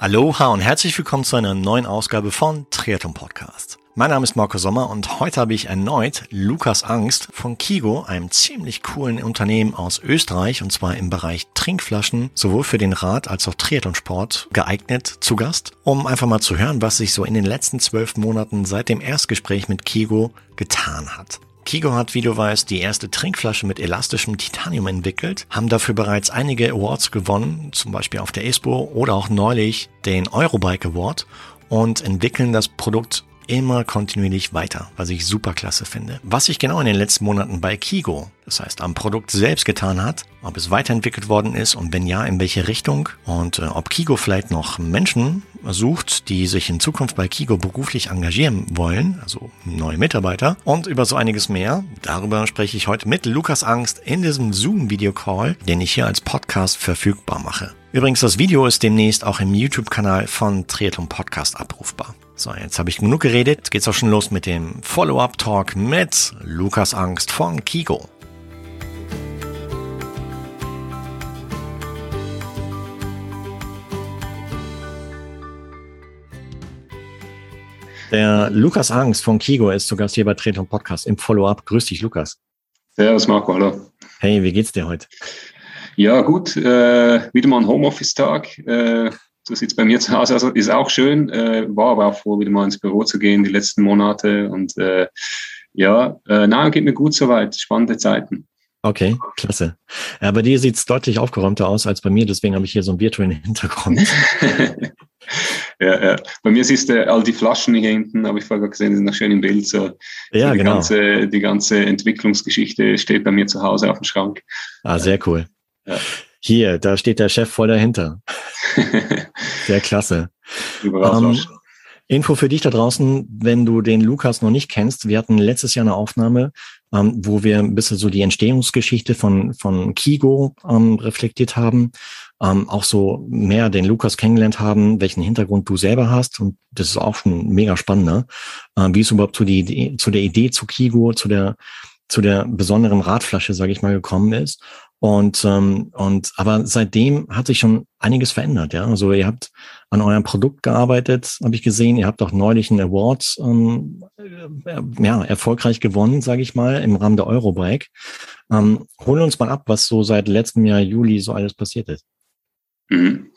Aloha und herzlich willkommen zu einer neuen Ausgabe von Triathlon Podcast. Mein Name ist Marco Sommer und heute habe ich erneut Lukas Angst von Kigo, einem ziemlich coolen Unternehmen aus Österreich und zwar im Bereich Trinkflaschen, sowohl für den Rad als auch Triathlonsport geeignet zu Gast, um einfach mal zu hören, was sich so in den letzten zwölf Monaten seit dem Erstgespräch mit Kigo getan hat. Kigo hat, wie du weißt, die erste Trinkflasche mit elastischem Titanium entwickelt, haben dafür bereits einige Awards gewonnen, zum Beispiel auf der ESPO oder auch neulich den Eurobike Award und entwickeln das Produkt immer kontinuierlich weiter, was ich super klasse finde. Was sich genau in den letzten Monaten bei Kigo, das heißt am Produkt selbst getan hat, ob es weiterentwickelt worden ist und wenn ja, in welche Richtung und äh, ob Kigo vielleicht noch Menschen sucht, die sich in Zukunft bei Kigo beruflich engagieren wollen, also neue Mitarbeiter und über so einiges mehr. Darüber spreche ich heute mit Lukas Angst in diesem Zoom-Video-Call, den ich hier als Podcast verfügbar mache. Übrigens, das Video ist demnächst auch im YouTube-Kanal von Triathlon Podcast abrufbar. So, jetzt habe ich genug geredet. Jetzt geht's auch schon los mit dem Follow-up-Talk mit Lukas Angst von Kigo. Der Lukas Angst von Kigo ist zu Gast hier bei Treton Podcast im Follow-up. Grüß dich, Lukas. Servus, Marco, hallo. Hey, wie geht's dir heute? Ja, gut. Äh, wieder mal ein Homeoffice-Tag. Äh, so sieht es bei mir zu Hause aus. ist auch schön, äh, war aber auch froh, wieder mal ins Büro zu gehen die letzten Monate. Und äh, ja, äh, na, geht mir gut soweit. Spannende Zeiten. Okay, klasse. Ja, bei dir sieht es deutlich aufgeräumter aus als bei mir, deswegen habe ich hier so einen virtuellen Hintergrund. ja, ja. Bei mir siehst du all die Flaschen hier hinten, habe ich vorher gesehen, die sind noch schön im Bild. So. Ja, die genau. Ganze, die ganze Entwicklungsgeschichte steht bei mir zu Hause auf dem Schrank. Ah, sehr cool. Ja. Hier, da steht der Chef voll dahinter. Sehr klasse. Ähm, Info für dich da draußen, wenn du den Lukas noch nicht kennst. Wir hatten letztes Jahr eine Aufnahme, ähm, wo wir ein bisschen so die Entstehungsgeschichte von, von Kigo ähm, reflektiert haben. Ähm, auch so mehr den Lukas kennengelernt haben, welchen Hintergrund du selber hast. Und das ist auch schon mega spannend, ne? Ähm, wie es überhaupt zu, die Idee, zu der Idee zu Kigo, zu der, zu der besonderen Radflasche, sage ich mal, gekommen ist. Und, ähm, und aber seitdem hat sich schon einiges verändert, ja. Also ihr habt an eurem Produkt gearbeitet, habe ich gesehen. Ihr habt auch neulich einen Award ähm, äh, ja, erfolgreich gewonnen, sage ich mal, im Rahmen der Eurobike. Ähm, holen uns mal ab, was so seit letztem Jahr Juli so alles passiert ist. Mhm.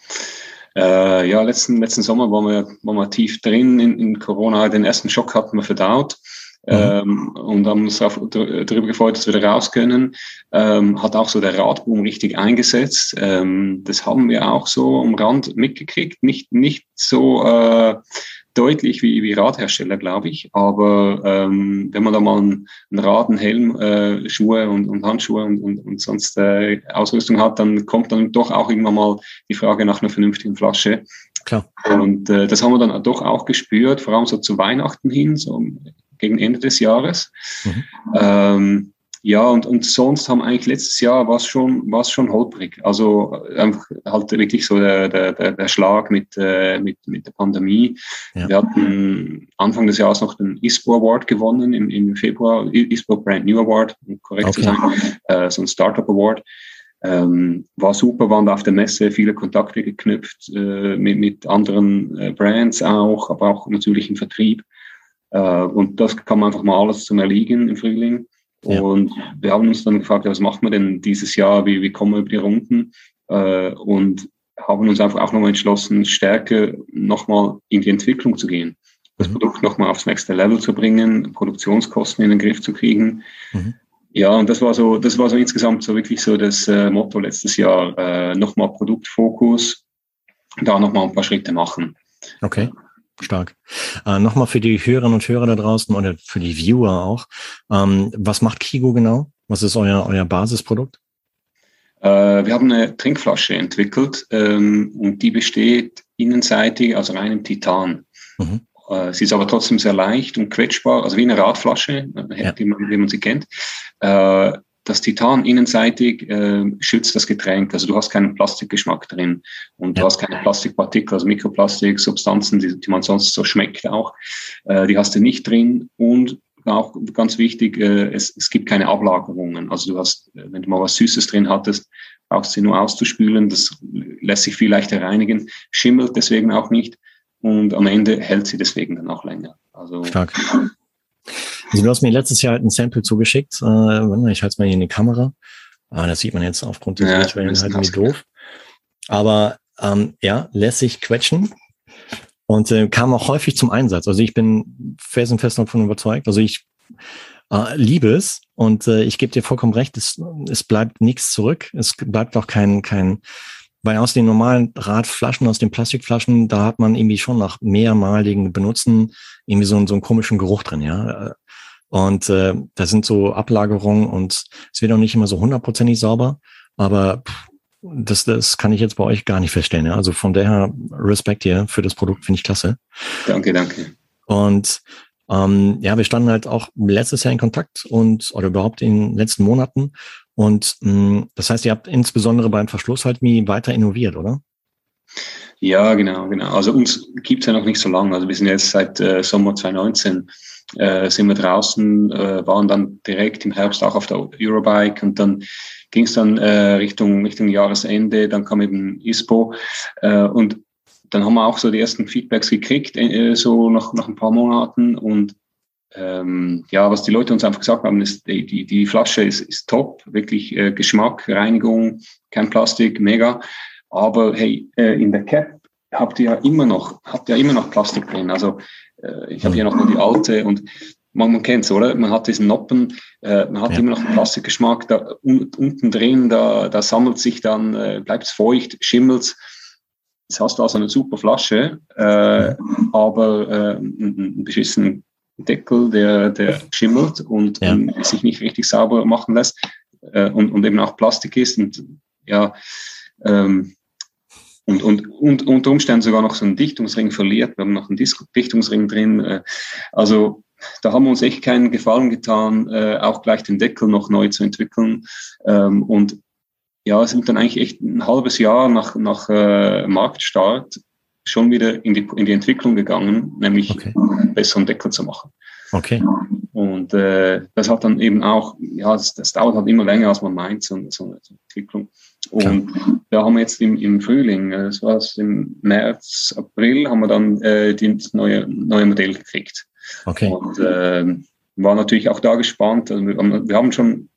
Äh, ja, letzten, letzten Sommer waren wir, waren wir tief drin in, in Corona. Den ersten Schock hatten wir verdaut. Mhm. Ähm, und haben uns auch darüber gefreut, dass wir da raus können. Ähm, hat auch so der Radboom richtig eingesetzt. Ähm, das haben wir auch so am Rand mitgekriegt. Nicht, nicht so äh, deutlich wie, wie Radhersteller, glaube ich. Aber ähm, wenn man da mal einen, einen Rad, einen Helm, äh, Schuhe und, und Handschuhe und, und, und sonst äh, Ausrüstung hat, dann kommt dann doch auch irgendwann mal die Frage nach einer vernünftigen Flasche. Klar. Und äh, das haben wir dann doch auch gespürt, vor allem so zu Weihnachten hin, so gegen Ende des Jahres. Mhm. Ähm, ja, und, und sonst haben eigentlich letztes Jahr war es schon, war's schon holprig. Also einfach halt wirklich so der, der, der Schlag mit, äh, mit, mit der Pandemie. Ja. Wir hatten Anfang des Jahres noch den ISPO Award gewonnen im, im Februar, ISPO Brand New Award, um korrekt okay. zu sein, äh, so ein Startup Award. Ähm, war super, waren da auf der Messe viele Kontakte geknüpft äh, mit, mit anderen äh, Brands auch, aber auch natürlich im Vertrieb. Äh, und das man einfach mal alles zum Erliegen im Frühling. Ja. Und wir haben uns dann gefragt, was machen wir denn dieses Jahr, wie, wie kommen wir über die Runden? Äh, und haben uns einfach auch nochmal entschlossen, stärker nochmal in die Entwicklung zu gehen. Das mhm. Produkt nochmal aufs nächste Level zu bringen, Produktionskosten in den Griff zu kriegen. Mhm. Ja, und das war so, das war so insgesamt so wirklich so das äh, Motto letztes Jahr, äh, nochmal Produktfokus, da nochmal ein paar Schritte machen. Okay. Stark. Äh, Nochmal für die Hörerinnen und Hörer da draußen oder für die Viewer auch. Ähm, was macht Kigo genau? Was ist euer, euer Basisprodukt? Äh, wir haben eine Trinkflasche entwickelt ähm, und die besteht innenseitig aus reinem Titan. Mhm. Äh, sie ist aber trotzdem sehr leicht und quetschbar, also wie eine Radflasche, äh, ja. wie, man, wie man sie kennt. Äh, das Titan innenseitig äh, schützt das Getränk. Also du hast keinen Plastikgeschmack drin und ja. du hast keine Plastikpartikel, also Mikroplastik, Substanzen, die, die man sonst so schmeckt auch. Äh, die hast du nicht drin und auch ganz wichtig, äh, es, es gibt keine Ablagerungen. Also du hast, wenn du mal was Süßes drin hattest, brauchst du sie nur auszuspülen. Das lässt sich viel leichter reinigen, schimmelt deswegen auch nicht und am Ende hält sie deswegen dann auch länger. Also Stark. Also du hast mir letztes Jahr halt ein Sample zugeschickt. Äh, ich halte es mal hier in die Kamera. Ah, das sieht man jetzt aufgrund des ja, halt irgendwie doof. Aber ähm, ja, lässt sich quetschen und äh, kam auch häufig zum Einsatz. Also ich bin fest und fest davon überzeugt. Also ich äh, liebe es und äh, ich gebe dir vollkommen recht, es, es bleibt nichts zurück. Es bleibt auch kein, kein, weil aus den normalen Radflaschen, aus den Plastikflaschen, da hat man irgendwie schon nach mehrmaligen Benutzen irgendwie so, so einen komischen Geruch drin, ja. Und äh, da sind so Ablagerungen und es wird auch nicht immer so hundertprozentig sauber, aber das, das kann ich jetzt bei euch gar nicht feststellen. Ja? Also von daher Respekt hier für das Produkt, finde ich klasse. Danke, danke. Und ähm, ja, wir standen halt auch letztes Jahr in Kontakt und oder überhaupt in den letzten Monaten. Und mh, mm, das heißt, ihr habt insbesondere beim Verschluss halt wie weiter innoviert, oder? Ja, genau, genau. Also uns gibt es ja noch nicht so lange. Also wir sind jetzt seit äh, Sommer 2019 äh, sind wir draußen, äh, waren dann direkt im Herbst auch auf der Eurobike und dann ging es dann äh, Richtung, Richtung Jahresende, dann kam eben ISPO äh, und dann haben wir auch so die ersten Feedbacks gekriegt, äh, so nach, nach ein paar Monaten und ähm, ja, was die Leute uns einfach gesagt haben, ist, die, die, die Flasche ist, ist top, wirklich äh, Geschmack, Reinigung, kein Plastik, mega. Aber hey, äh, in der Cap habt ihr ja immer noch, habt ihr ja immer noch Plastik drin. Also äh, ich habe hier noch mal die alte und man, man kennt es, oder? Man hat diesen Noppen, äh, man hat ja. immer noch einen Plastikgeschmack. Da un, unten drin, da, da sammelt sich dann, äh, bleibt es feucht, schimmelt. Jetzt hast du also eine super Flasche, äh, aber äh, einen beschissenen Deckel, der, der schimmelt und ja. ähm, sich nicht richtig sauber machen lässt äh, und, und eben auch Plastik ist. Und ja, ähm, und, und, und unter Umständen sogar noch so einen Dichtungsring verliert. Wir haben noch einen Dichtungsring drin. Äh, also da haben wir uns echt keinen Gefallen getan, äh, auch gleich den Deckel noch neu zu entwickeln. Ähm, und ja, sind dann eigentlich echt ein halbes Jahr nach, nach äh, Marktstart schon wieder in die, in die Entwicklung gegangen, nämlich okay. einen besseren Deckel zu machen. Okay. Und äh, das hat dann eben auch, ja, das, das dauert halt immer länger, als man meint, so, so eine Entwicklung. Und Klar. da haben wir jetzt im, im Frühling, äh, das war es im März, April, haben wir dann äh, das neue, neue Modell gekriegt. Okay. Und äh, war natürlich auch da gespannt. Also wir, haben, wir haben schon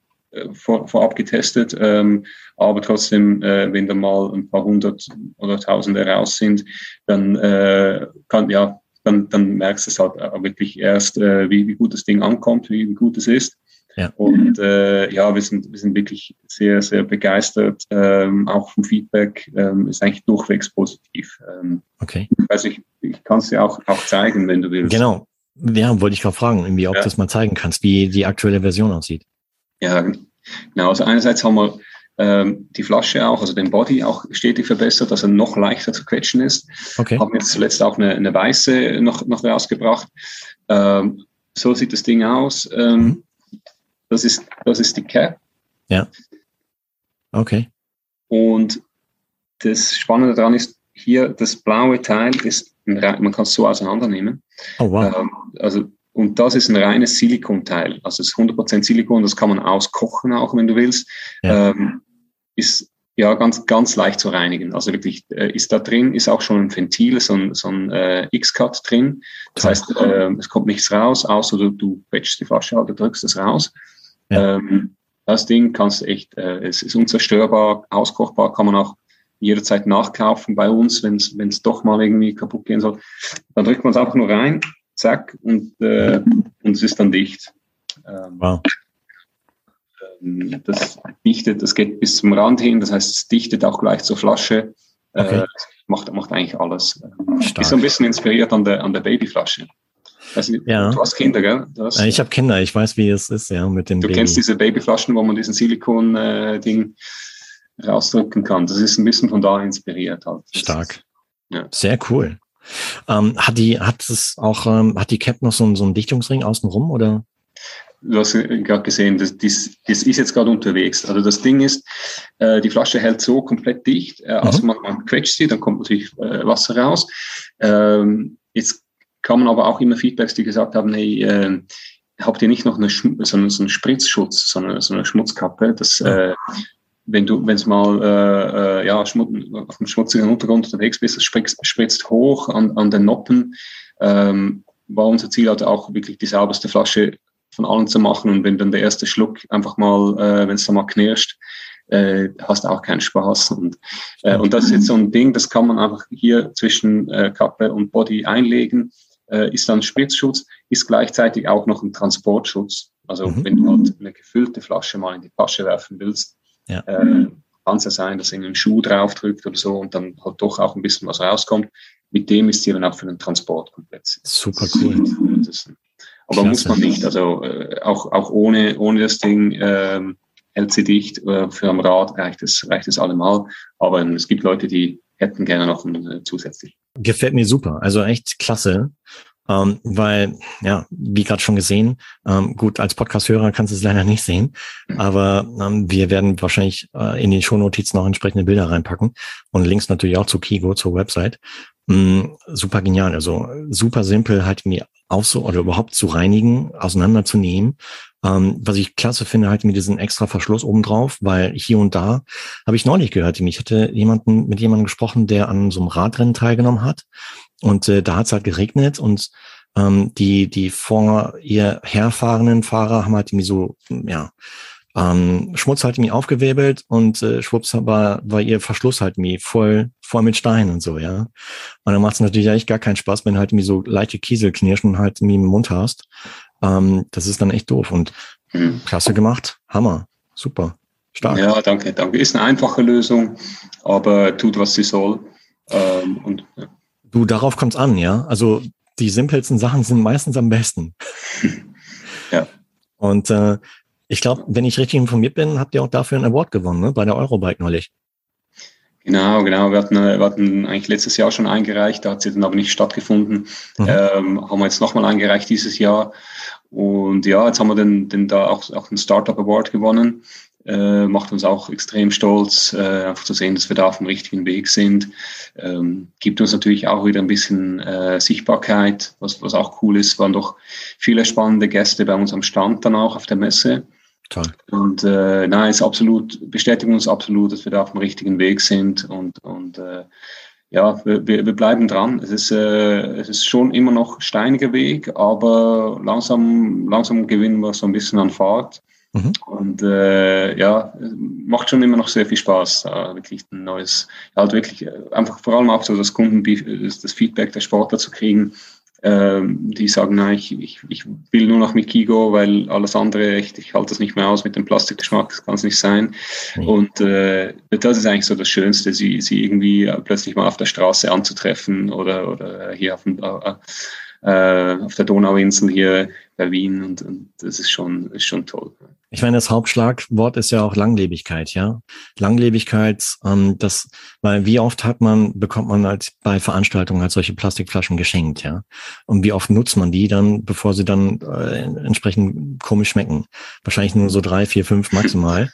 vor, vorab getestet, ähm, aber trotzdem, äh, wenn da mal ein paar hundert oder tausende raus sind, dann äh, kann ja dann, dann merkst du es halt wirklich erst, äh, wie, wie gut das Ding ankommt, wie, wie gut es ist. Ja. Und äh, ja, wir sind, wir sind wirklich sehr, sehr begeistert, ähm, auch vom Feedback, ähm, ist eigentlich durchwegs positiv. Ähm, okay. Also ich, ich kann es dir auch, auch zeigen, wenn du willst. Genau. Ja, wollte ich gerade fragen, irgendwie, ob ja. du das mal zeigen kannst, wie die aktuelle Version aussieht. Ja, genau. Also einerseits haben wir ähm, die Flasche auch, also den Body auch stetig verbessert, dass er noch leichter zu quetschen ist. Okay. Haben jetzt zuletzt auch eine, eine weiße noch, noch rausgebracht. Ähm, so sieht das Ding aus. Ähm, mhm. das, ist, das ist die Cap. Ja. Okay. Und das Spannende daran ist, hier das blaue Teil ist, man kann es so auseinandernehmen. Oh, wow. Ähm, also und das ist ein reines Silikonteil. Also es ist 100% Silikon, das kann man auskochen auch, wenn du willst. Ja. Ähm, ist ja ganz, ganz leicht zu reinigen. Also wirklich äh, ist da drin, ist auch schon ein Ventil, so ein, so ein äh, X-Cut drin. Das heißt, äh, es kommt nichts raus, außer du, du quetschst die Flasche oder drückst es raus. Ja. Ähm, das Ding kannst du echt, äh, es ist unzerstörbar, auskochbar, kann man auch jederzeit nachkaufen bei uns, wenn es doch mal irgendwie kaputt gehen soll. Dann drückt man es einfach nur rein zack, und, äh, und es ist dann dicht. Ähm, wow. Ähm, das dichtet, das geht bis zum Rand hin, das heißt, es dichtet auch gleich zur Flasche. Äh, okay. Äh, macht, macht eigentlich alles. Stark. Ist so ein bisschen inspiriert an der, an der Babyflasche. Also, ja. Du hast Kinder, gell? Hast, ich habe Kinder, ich weiß, wie es ist, ja, mit dem Du Baby. kennst diese Babyflaschen, wo man diesen Silikon-Ding äh, rausdrücken kann. Das ist ein bisschen von da inspiriert halt. Stark. Ja. Sehr cool. Ähm, hat die, hat es auch, ähm, hat die Cap noch so, so einen Dichtungsring außenrum oder? Du hast gerade gesehen, das, das, das ist jetzt gerade unterwegs. Also das Ding ist, äh, die Flasche hält so komplett dicht. Äh, also mhm. man, man quetscht sie, dann kommt natürlich äh, Wasser raus. Ähm, jetzt kann man aber auch immer Feedbacks, die gesagt haben, hey, äh, habt ihr nicht noch eine, so, eine, so einen Spritzschutz, so eine, so eine Schmutzkappe, das, äh, wenn du, wenn es mal äh, äh, ja, Schmutz, auf dem schmutzigen Untergrund unterwegs bist, spritzt, spritzt hoch an, an den Noppen, ähm, war unser Ziel halt auch wirklich die sauberste Flasche von allen zu machen und wenn dann der erste Schluck einfach mal, äh, wenn es da mal knirscht, äh, hast auch keinen Spaß. Und, äh, und das ist jetzt so ein Ding, das kann man einfach hier zwischen äh, Kappe und Body einlegen, äh, ist dann Spritzschutz, ist gleichzeitig auch noch ein Transportschutz. Also mhm. wenn du halt eine gefüllte Flasche mal in die Tasche werfen willst, ja. äh, kann es ja sein, dass irgendein Schuh draufdrückt oder so und dann halt doch auch ein bisschen was rauskommt. Mit dem ist sie dann auch für den Transport komplett. Super cool. aber Klasse. muss man nicht. Also äh, auch, auch ohne, ohne das Ding ähm, hält sie dicht. Äh, für am Rad reicht es, reicht es allemal. Aber ähm, es gibt Leute, die hätten gerne noch ein, äh, zusätzlich. Gefällt mir super. Also echt klasse. Ähm, weil, ja, wie gerade schon gesehen, ähm, gut, als Podcast-Hörer kannst du es leider nicht sehen, aber ähm, wir werden wahrscheinlich äh, in den Shownotizen noch entsprechende Bilder reinpacken und Links natürlich auch zu Kigo, zur Website. Mm, super genial, also super simpel halt mir auch so oder überhaupt zu reinigen, auseinanderzunehmen. Ähm, was ich klasse finde, halt mit diesem extra Verschluss obendrauf, weil hier und da habe ich neulich gehört, ich hatte jemanden mit jemandem gesprochen, der an so einem Radrennen teilgenommen hat und äh, da hat es halt geregnet und ähm, die, die vor ihr herfahrenden Fahrer haben halt irgendwie so, ja, ähm, Schmutz halt irgendwie aufgewirbelt und äh, schwupps war, war ihr Verschluss halt irgendwie voll, voll mit Stein und so, ja. Und dann macht es natürlich eigentlich gar keinen Spaß, wenn du halt irgendwie so leichte Kieselknirschen halt irgendwie im Mund hast. Ähm, das ist dann echt doof und mhm. klasse gemacht. Hammer. Super. Stark. Ja, danke, danke. Ist eine einfache Lösung, aber tut, was sie soll. Ähm, und, ja. Du, darauf kommt's an, ja. Also die simpelsten Sachen sind meistens am besten. ja. Und äh, ich glaube, wenn ich richtig informiert bin, habt ihr auch dafür einen Award gewonnen, ne? bei der Eurobike neulich. Genau, genau. Wir hatten, wir hatten eigentlich letztes Jahr schon eingereicht, da hat sie dann aber nicht stattgefunden. Mhm. Ähm, haben wir jetzt nochmal eingereicht dieses Jahr. Und ja, jetzt haben wir den, den da auch, auch einen Startup Award gewonnen äh, macht uns auch extrem stolz, äh, einfach zu sehen, dass wir da auf dem richtigen Weg sind. Ähm, gibt uns natürlich auch wieder ein bisschen äh, Sichtbarkeit, was, was auch cool ist. Waren doch viele spannende Gäste bei uns am Stand dann auch auf der Messe. Toll. Und äh, nein, es absolut, bestätigen uns absolut, dass wir da auf dem richtigen Weg sind und, und äh, ja, wir, wir bleiben dran. Es ist, äh, es ist schon immer noch steiniger Weg, aber langsam, langsam gewinnen wir so ein bisschen an Fahrt. Mhm. Und äh, ja, macht schon immer noch sehr viel Spaß, äh, wirklich ein neues, halt wirklich äh, einfach vor allem auch so das Kunden, das Feedback der Sportler zu kriegen, ähm, die sagen, nein, ich, ich, ich will nur noch mit Kigo, weil alles andere, ich, ich halte das nicht mehr aus mit dem Plastikgeschmack, das kann es nicht sein. Mhm. Und äh, das ist eigentlich so das Schönste, sie, sie irgendwie plötzlich mal auf der Straße anzutreffen oder, oder hier auf dem äh, äh, auf der Donauinsel hier bei Wien und, und das ist schon, ist schon toll. Ich meine, das Hauptschlagwort ist ja auch Langlebigkeit, ja. Langlebigkeit, ähm, das, weil wie oft hat man, bekommt man halt bei Veranstaltungen halt solche Plastikflaschen geschenkt, ja. Und wie oft nutzt man die dann, bevor sie dann äh, entsprechend komisch schmecken? Wahrscheinlich nur so drei, vier, fünf maximal.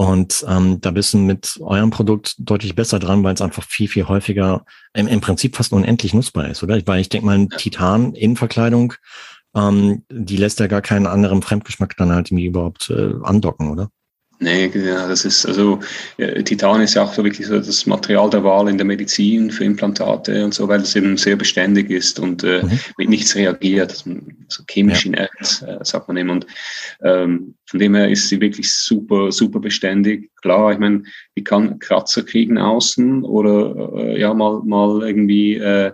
Und ähm, da bist du mit eurem Produkt deutlich besser dran, weil es einfach viel, viel häufiger im, im Prinzip fast unendlich nutzbar ist, oder? Weil ich denke mal, ein Titan-Innenverkleidung, ähm, die lässt ja gar keinen anderen Fremdgeschmack dann halt irgendwie überhaupt äh, andocken, oder? Nee, ja, das ist, also ja, Titan ist ja auch so wirklich so das Material der Wahl in der Medizin für Implantate und so, weil es eben sehr beständig ist und äh, mhm. mit nichts reagiert, also, so chemisch ja. inert, äh, sagt man eben. Und ähm, von dem her ist sie wirklich super, super beständig. Klar, ich meine, die kann Kratzer kriegen außen oder äh, ja mal, mal irgendwie äh, äh,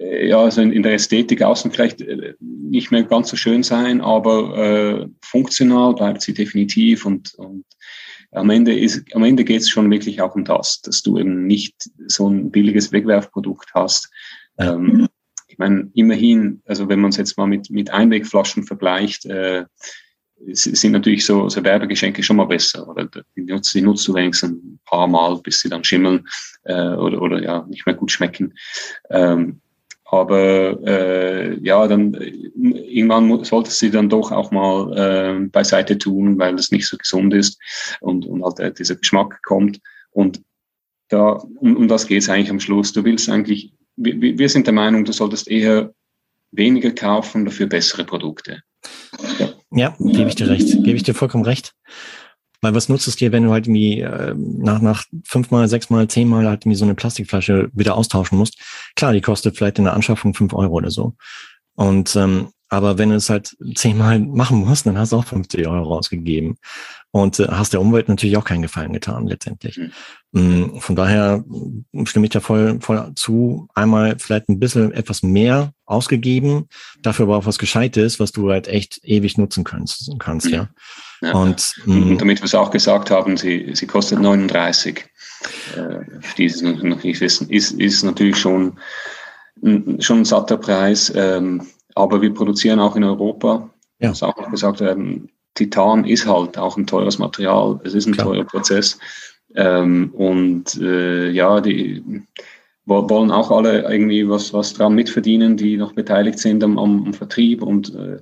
ja, also in, in, der Ästhetik außen vielleicht äh, nicht mehr ganz so schön sein, aber äh, funktional bleibt sie definitiv und, und am Ende ist, am Ende geht es schon wirklich auch um das, dass du eben nicht so ein billiges Wegwerfprodukt hast. Ähm, ich meine, immerhin, also wenn man es jetzt mal mit, mit Einwegflaschen vergleicht, äh, sind natürlich so, so Werbegeschenke schon mal besser. Oder die nutzt, die nutzt du wenigstens ein paar Mal, bis sie dann schimmeln äh, oder, oder ja nicht mehr gut schmecken. Ähm, aber äh, ja, dann irgendwann sollte sie dann doch auch mal äh, beiseite tun, weil es nicht so gesund ist und, und halt äh, dieser Geschmack kommt. Und da, um, um das geht es eigentlich am Schluss. Du willst eigentlich, wir, wir sind der Meinung, du solltest eher weniger kaufen, dafür bessere Produkte. Ja, gebe ich dir recht. Gebe ich dir vollkommen recht. Weil was nutzt es dir, wenn du halt irgendwie äh, nach, nach fünfmal, sechsmal, zehnmal halt irgendwie so eine Plastikflasche wieder austauschen musst? Klar, die kostet vielleicht in der Anschaffung fünf Euro oder so. Und ähm, aber wenn du es halt zehnmal machen musst, dann hast du auch 50 Euro ausgegeben und äh, hast der Umwelt natürlich auch keinen Gefallen getan letztendlich. Mhm. Von daher stimme ich da voll, voll zu. Einmal vielleicht ein bisschen etwas mehr ausgegeben, dafür aber auch was Gescheites, was du halt echt ewig nutzen kannst. kannst ja. Ja. Und, und damit wir es auch gesagt haben, sie, sie kostet 39. Äh, die es noch nicht wissen, ist, ist natürlich schon, schon ein satter Preis. Ähm, aber wir produzieren auch in Europa. Ja. Das auch noch gesagt werden. Titan ist halt auch ein teures Material. Es ist ein Klar. teurer Prozess. Ähm, und äh, ja, die wollen auch alle irgendwie was, was dran mitverdienen, die noch beteiligt sind am, am Vertrieb und äh,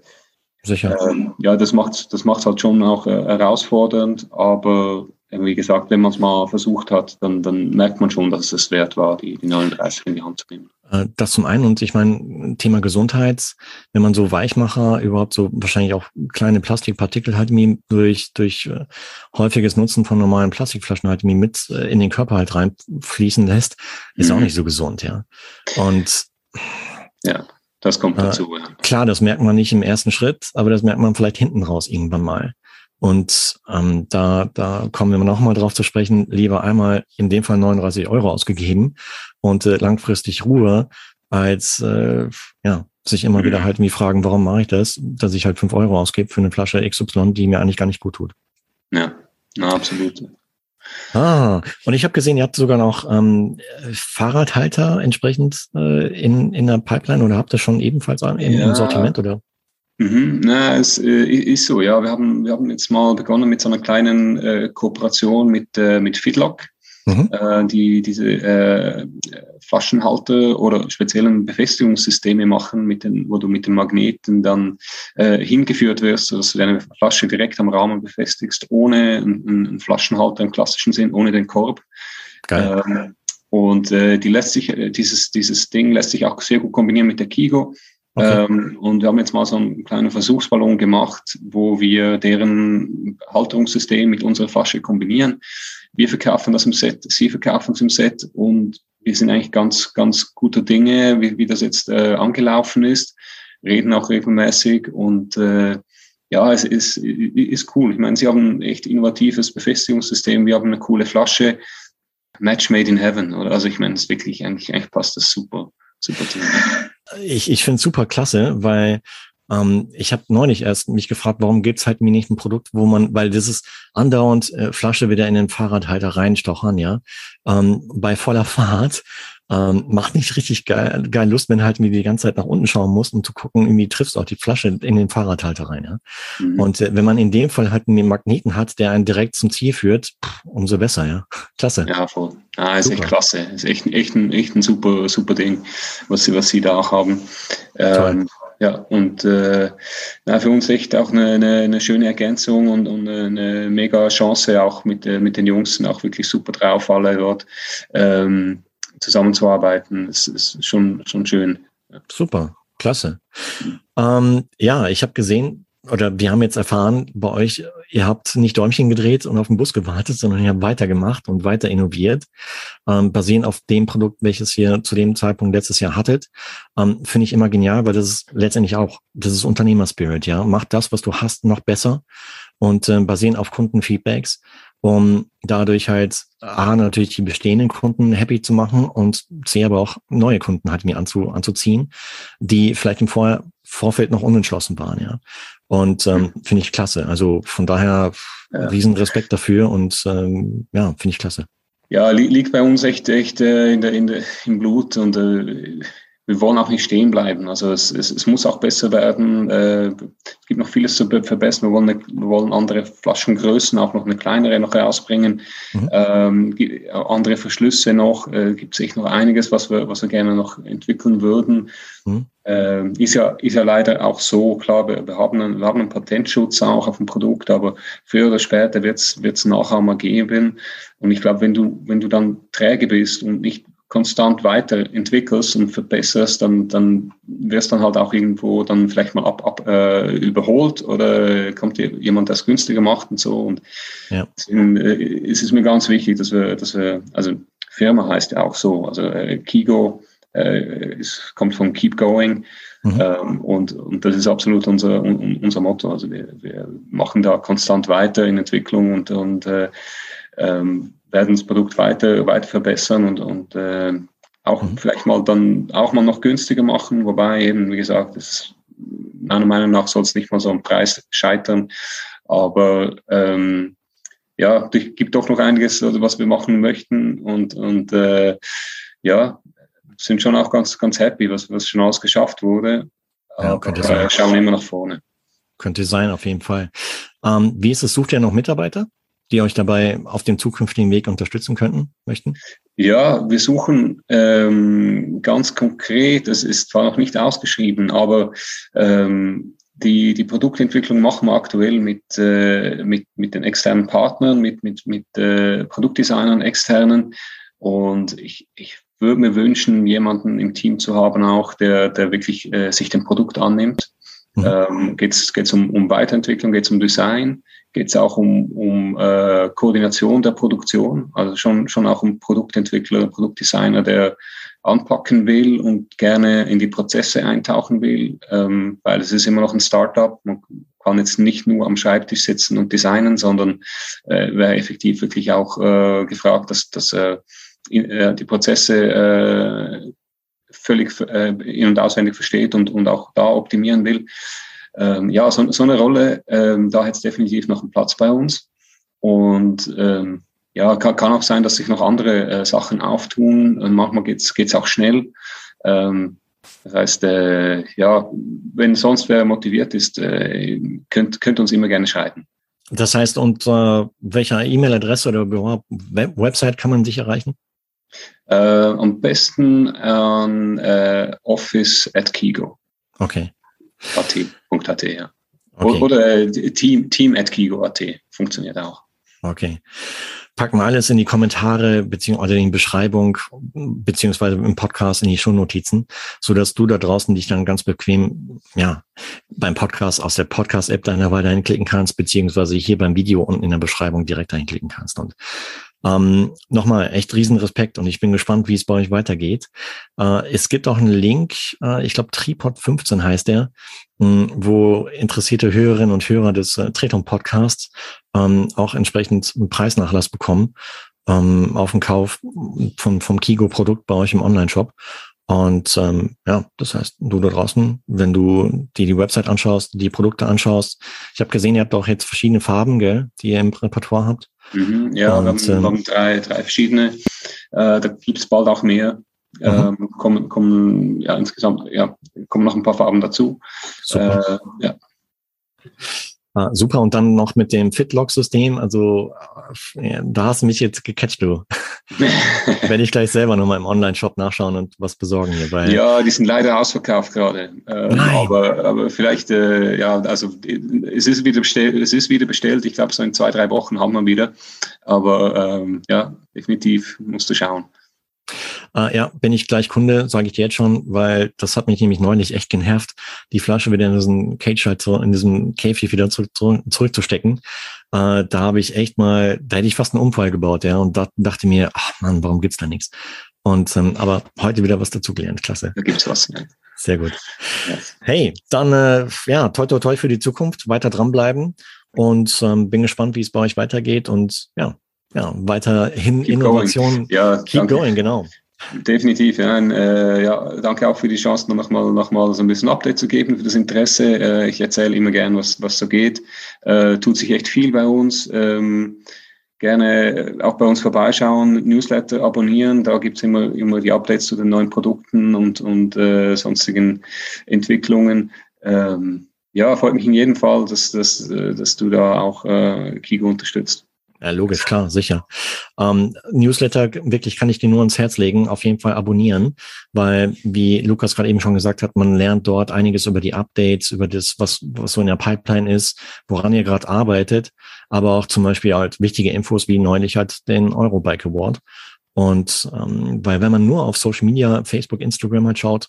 Sicher. Ähm, ja, das macht das macht's halt schon auch äh, herausfordernd, aber wie gesagt, wenn man es mal versucht hat, dann, dann merkt man schon, dass es wert war, die, die 39 in die Hand zu nehmen. Äh, das zum einen und ich meine, Thema Gesundheit, wenn man so Weichmacher, überhaupt so wahrscheinlich auch kleine Plastikpartikel halt durch, durch äh, häufiges Nutzen von normalen Plastikflaschen halt mit äh, in den Körper halt reinfließen lässt, ist mhm. auch nicht so gesund, ja. Und ja. Das kommt dazu. Ja. Klar, das merkt man nicht im ersten Schritt, aber das merkt man vielleicht hinten raus irgendwann mal. Und ähm, da, da kommen wir noch mal drauf zu sprechen, lieber einmal in dem Fall 39 Euro ausgegeben und äh, langfristig Ruhe, als äh, ja, sich immer wieder halt wie fragen, warum mache ich das, dass ich halt fünf Euro ausgebe für eine Flasche XY, die mir eigentlich gar nicht gut tut. Ja, na, absolut. Ah, und ich habe gesehen, ihr habt sogar noch ähm, Fahrradhalter entsprechend äh, in, in der Pipeline oder habt ihr schon ebenfalls im, ja. im Sortiment oder? Mhm, na, es äh, ist so, ja. Wir haben, wir haben jetzt mal begonnen mit so einer kleinen äh, Kooperation mit, äh, mit Fitlock, mhm. äh, die diese äh, Flaschenhalter oder speziellen Befestigungssysteme machen, mit den, wo du mit den Magneten dann äh, hingeführt wirst, dass du deine Flasche direkt am Rahmen befestigst, ohne einen, einen Flaschenhalter im klassischen Sinn, ohne den Korb. Geil. Ähm, und äh, die lässt sich, äh, dieses, dieses Ding lässt sich auch sehr gut kombinieren mit der Kigo. Okay. Ähm, und wir haben jetzt mal so einen kleinen Versuchsballon gemacht, wo wir deren Halterungssystem mit unserer Flasche kombinieren. Wir verkaufen das im Set, sie verkaufen es im Set und wir sind eigentlich ganz, ganz guter Dinge, wie, wie das jetzt äh, angelaufen ist, reden auch regelmäßig und äh, ja, es ist, ist cool. Ich meine, sie haben ein echt innovatives Befestigungssystem, wir haben eine coole Flasche, Match made in heaven. Oder? Also ich meine, es wirklich, eigentlich, eigentlich passt das super, super zu. Ich, ich finde es super klasse, weil ähm, ich habe neulich erst mich gefragt, warum gibt's halt mir nicht ein Produkt, wo man, weil das ist andauernd äh, Flasche wieder in den Fahrradhalter reinstochern, ja, ähm, bei voller Fahrt. Ähm, macht nicht richtig geil, geil Lust, wenn halt mir die ganze Zeit nach unten schauen muss, um zu gucken, irgendwie triffst du auch die Flasche in den Fahrradhalter rein. Ja? Mhm. Und äh, wenn man in dem Fall halt einen Magneten hat, der einen direkt zum Ziel führt, pff, umso besser, ja. Klasse. Ja, voll. Ah, ist super. echt klasse. Ist echt, echt, ein, echt ein super, super Ding, was sie, was sie da auch haben. Ähm, ja, und äh, na, für uns echt auch eine, eine, eine schöne Ergänzung und, und eine mega Chance auch mit, äh, mit den Jungs, sind auch wirklich super drauf, alle dort. Ähm, zusammenzuarbeiten, ist, ist schon, schon schön. Super, klasse. Ähm, ja, ich habe gesehen, oder wir haben jetzt erfahren bei euch, ihr habt nicht Däumchen gedreht und auf den Bus gewartet, sondern ihr habt weitergemacht und weiter innoviert, ähm, basierend auf dem Produkt, welches ihr zu dem Zeitpunkt letztes Jahr hattet. Ähm, Finde ich immer genial, weil das ist letztendlich auch, das ist Unternehmerspirit, ja. Macht das, was du hast, noch besser und äh, basierend auf Kundenfeedbacks um dadurch halt A, natürlich die bestehenden Kunden happy zu machen und C, aber auch neue Kunden halt mir anzu, anzuziehen, die vielleicht im Vor Vorfeld noch unentschlossen waren, ja. Und ähm, finde ich klasse. Also von daher ja. riesen Respekt dafür und ähm, ja, finde ich klasse. Ja, liegt bei uns echt, echt äh, in der, in der, im Blut und äh, wir wollen auch nicht stehen bleiben. Also es, es, es muss auch besser werden. Äh, es gibt noch vieles zu verbessern. Wir wollen, eine, wir wollen andere Flaschengrößen, auch noch eine kleinere noch herausbringen. Mhm. Ähm, andere Verschlüsse noch. Äh, gibt es echt noch einiges, was wir, was wir gerne noch entwickeln würden. Mhm. Äh, ist, ja, ist ja leider auch so, klar, wir, wir, haben einen, wir haben einen Patentschutz auch auf dem Produkt, aber früher oder später wird es nachher mal geben. Und ich glaube, wenn du, wenn du dann träge bist und nicht konstant weiterentwickelst und verbesserst, dann, dann wirst dann halt auch irgendwo dann vielleicht mal ab, ab äh, überholt oder kommt jemand, der es günstiger macht und so. Und ja. deswegen äh, ist es mir ganz wichtig, dass wir, dass wir, also Firma heißt ja auch so, also äh, Kigo äh, es kommt von Keep Going. Mhm. Ähm, und, und das ist absolut unser, un, unser Motto. Also wir, wir machen da konstant weiter in Entwicklung und, und äh, ähm, werden das Produkt weiter, weiter verbessern und, und äh, auch mhm. vielleicht mal dann auch mal noch günstiger machen, wobei eben, wie gesagt, das meiner Meinung nach soll es nicht mal so am Preis scheitern. Aber ähm, ja, es gibt doch noch einiges, was wir machen möchten und, und äh, ja, sind schon auch ganz, ganz happy, was, was schon alles geschafft wurde. Ja, Aber könnte sein. schauen immer nach vorne. Könnte sein, auf jeden Fall. Ähm, wie ist es? Sucht ihr noch Mitarbeiter? Die euch dabei auf dem zukünftigen Weg unterstützen könnten, möchten? Ja, wir suchen ähm, ganz konkret, das ist zwar noch nicht ausgeschrieben, aber ähm, die, die Produktentwicklung machen wir aktuell mit, äh, mit, mit den externen Partnern, mit, mit, mit äh, Produktdesignern externen. Und ich, ich würde mir wünschen, jemanden im Team zu haben, auch der, der wirklich äh, sich dem Produkt annimmt. Mhm. Ähm, geht es um, um Weiterentwicklung, geht es um Design, geht es auch um, um äh, Koordination der Produktion, also schon, schon auch um Produktentwickler, Produktdesigner, der anpacken will und gerne in die Prozesse eintauchen will, ähm, weil es ist immer noch ein Startup. Man kann jetzt nicht nur am Schreibtisch sitzen und designen, sondern äh, wäre effektiv wirklich auch äh, gefragt, dass, dass äh, äh die Prozesse äh, völlig äh, in- und auswendig versteht und, und auch da optimieren will ähm, ja, so, so, eine Rolle, ähm, da hätte es definitiv noch einen Platz bei uns. Und ähm, ja, kann, kann auch sein, dass sich noch andere äh, Sachen auftun. Und manchmal geht es auch schnell. Ähm, das heißt, äh, ja, wenn sonst wer motiviert ist, äh, könnt, könnt uns immer gerne schreiben. Das heißt, unter welcher E-Mail-Adresse oder Website kann man sich erreichen? Äh, am besten an äh, office at Kigo. Okay. At.at, ja. Okay. Oder äh, Team, Team at Kigo.at funktioniert auch. Okay. Packen wir alles in die Kommentare beziehungsweise in die Beschreibung beziehungsweise im Podcast in die Shownotizen, so dass du da draußen dich dann ganz bequem ja beim Podcast aus der Podcast-App deiner Wahl einklicken kannst beziehungsweise hier beim Video unten in der Beschreibung direkt einklicken kannst und ähm, Nochmal echt riesen Respekt und ich bin gespannt, wie es bei euch weitergeht. Äh, es gibt auch einen Link, äh, ich glaube Tripod 15 heißt der, mh, wo interessierte Hörerinnen und Hörer des äh, Treton Podcasts ähm, auch entsprechend einen Preisnachlass bekommen ähm, auf den Kauf von, vom Kigo-Produkt bei euch im Online-Shop. Und ähm, ja, das heißt, du da draußen, wenn du dir die Website anschaust, die Produkte anschaust, ich habe gesehen, ihr habt auch jetzt verschiedene Farben, gell, die ihr im Repertoire habt. Mhm, ja, und, wir, haben, wir, haben, drei, drei verschiedene. Äh, da gibt es bald auch mehr. Mhm. Ähm, kommen, kommen, ja, insgesamt, ja, kommen noch ein paar Farben dazu. Super. Äh, ja. Ah, super. Und dann noch mit dem Fitlock-System. Also ja, da hast du mich jetzt gecatcht, du. Werde ich gleich selber nochmal im Online-Shop nachschauen und was besorgen hier. Ja, die sind leider ausverkauft gerade. Ähm, aber, aber vielleicht, äh, ja, also es ist wieder bestellt. Es ist wieder bestellt. Ich glaube, so in zwei, drei Wochen haben wir wieder. Aber ähm, ja, definitiv musst du schauen. Äh, ja, bin ich gleich Kunde, sage ich dir jetzt schon, weil das hat mich nämlich neulich echt genervt, die Flasche wieder in diesen Cage halt so, in diesem Käfig wieder zurück, zurück, zurückzustecken. Äh, da habe ich echt mal, da hätte ich fast einen Unfall gebaut, ja, und da dachte mir, ach Mann, warum gibt's da nichts? Und ähm, aber heute wieder was dazu gelernt, klasse. Da gibt's was. Ja. Sehr gut. Hey, dann äh, ja, toi toi toi für die Zukunft, weiter dranbleiben und ähm, bin gespannt, wie es bei euch weitergeht und ja, ja, weiterhin keep Innovation. Going. Ja, keep danke. going, genau. Definitiv, ja. Und, äh, ja. Danke auch für die Chance, nochmal noch mal so ein bisschen Update zu geben, für das Interesse. Äh, ich erzähle immer gern, was, was so geht. Äh, tut sich echt viel bei uns. Ähm, gerne auch bei uns vorbeischauen, Newsletter abonnieren. Da gibt's immer, immer die Updates zu den neuen Produkten und, und äh, sonstigen Entwicklungen. Ähm, ja, freut mich in jedem Fall, dass, dass, äh, dass du da auch äh, Kigo unterstützt. Ja, logisch, klar, sicher. Ähm, Newsletter, wirklich kann ich dir nur ans Herz legen, auf jeden Fall abonnieren, weil, wie Lukas gerade eben schon gesagt hat, man lernt dort einiges über die Updates, über das, was, was so in der Pipeline ist, woran ihr gerade arbeitet, aber auch zum Beispiel halt wichtige Infos wie neulich halt den Eurobike Award. Und ähm, weil wenn man nur auf Social Media, Facebook, Instagram halt schaut,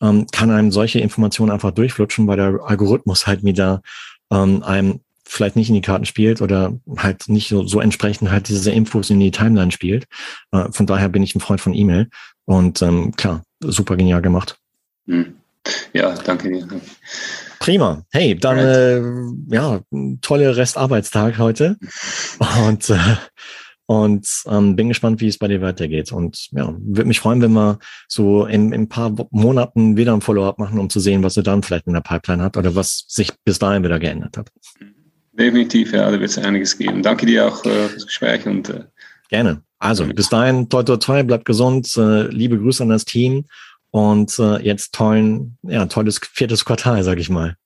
ähm, kann einem solche Informationen einfach durchflutschen, weil der Algorithmus halt wieder ähm, einem vielleicht nicht in die Karten spielt oder halt nicht so, so entsprechend halt diese Infos in die Timeline spielt. Äh, von daher bin ich ein Freund von E-Mail. Und ähm, klar, super genial gemacht. Hm. Ja, danke dir. Prima. Hey, dann äh, ja, tolle Restarbeitstag heute. Und äh, und ähm, bin gespannt, wie es bei dir weitergeht. Und ja, würde mich freuen, wenn wir so in, in ein paar Monaten wieder ein Follow-up machen, um zu sehen, was er dann vielleicht in der Pipeline hat oder was sich bis dahin wieder geändert hat. Definitiv, ja, da wird es einiges geben. Danke dir auch äh, fürs Gespräch und äh, gerne. Also bis dahin, toi toi toi, bleibt gesund, äh, liebe Grüße an das Team und äh, jetzt tollen, ja, tolles viertes Quartal, sag ich mal.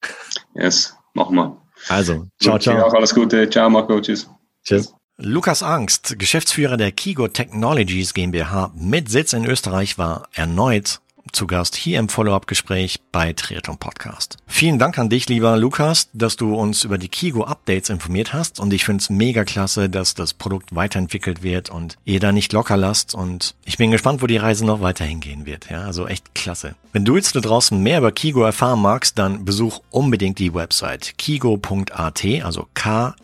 Yes, machen wir. Also, ciao, ciao. Auch alles Gute. Ciao, Marco. Tschüss. Tschüss. Lukas Angst, Geschäftsführer der Kigo Technologies GmbH mit Sitz in Österreich, war erneut zu Gast hier im Follow-up-Gespräch bei Triathlon Podcast. Vielen Dank an dich, lieber Lukas, dass du uns über die Kigo Updates informiert hast und ich finde es mega klasse, dass das Produkt weiterentwickelt wird und ihr da nicht locker lasst und ich bin gespannt, wo die Reise noch weiterhin gehen wird. Ja, also echt klasse. Wenn du jetzt da draußen mehr über Kigo erfahren magst, dann besuch unbedingt die Website kigo.at, also K-E-E-G-O.at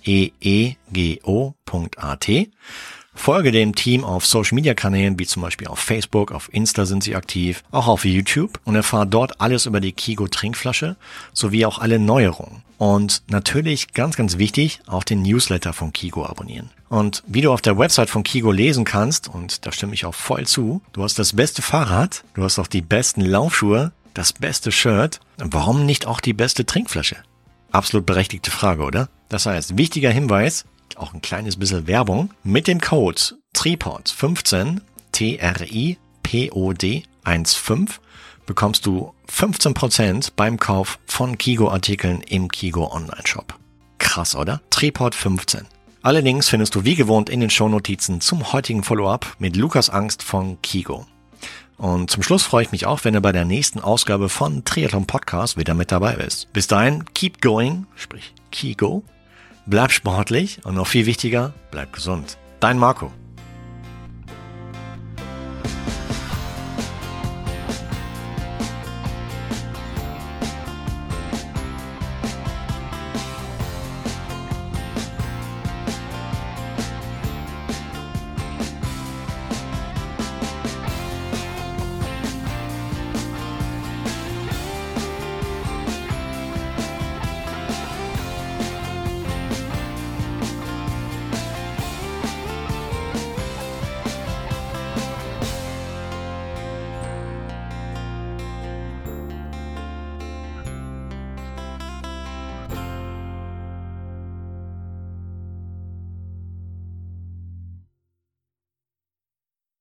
Folge dem Team auf Social Media Kanälen wie zum Beispiel auf Facebook, auf Insta sind sie aktiv, auch auf YouTube und erfahr dort alles über die Kigo Trinkflasche sowie auch alle Neuerungen. Und natürlich ganz, ganz wichtig, auch den Newsletter von Kigo abonnieren. Und wie du auf der Website von Kigo lesen kannst, und da stimme ich auch voll zu, du hast das beste Fahrrad, du hast auch die besten Laufschuhe, das beste Shirt, warum nicht auch die beste Trinkflasche? Absolut berechtigte Frage, oder? Das heißt, wichtiger Hinweis, auch ein kleines bisschen Werbung. Mit dem Code TRIPOD15, T-R-I-P-O-D 15 bekommst du 15% beim Kauf von Kigo-Artikeln im Kigo Online-Shop. Krass, oder? Tripod 15. Allerdings findest du wie gewohnt in den Shownotizen zum heutigen Follow-up mit Lukas Angst von Kigo. Und zum Schluss freue ich mich auch, wenn du bei der nächsten Ausgabe von Triathlon Podcast wieder mit dabei bist. Bis dahin, keep going, sprich Kigo, bleib sportlich und noch viel wichtiger, bleib gesund. Dein Marco.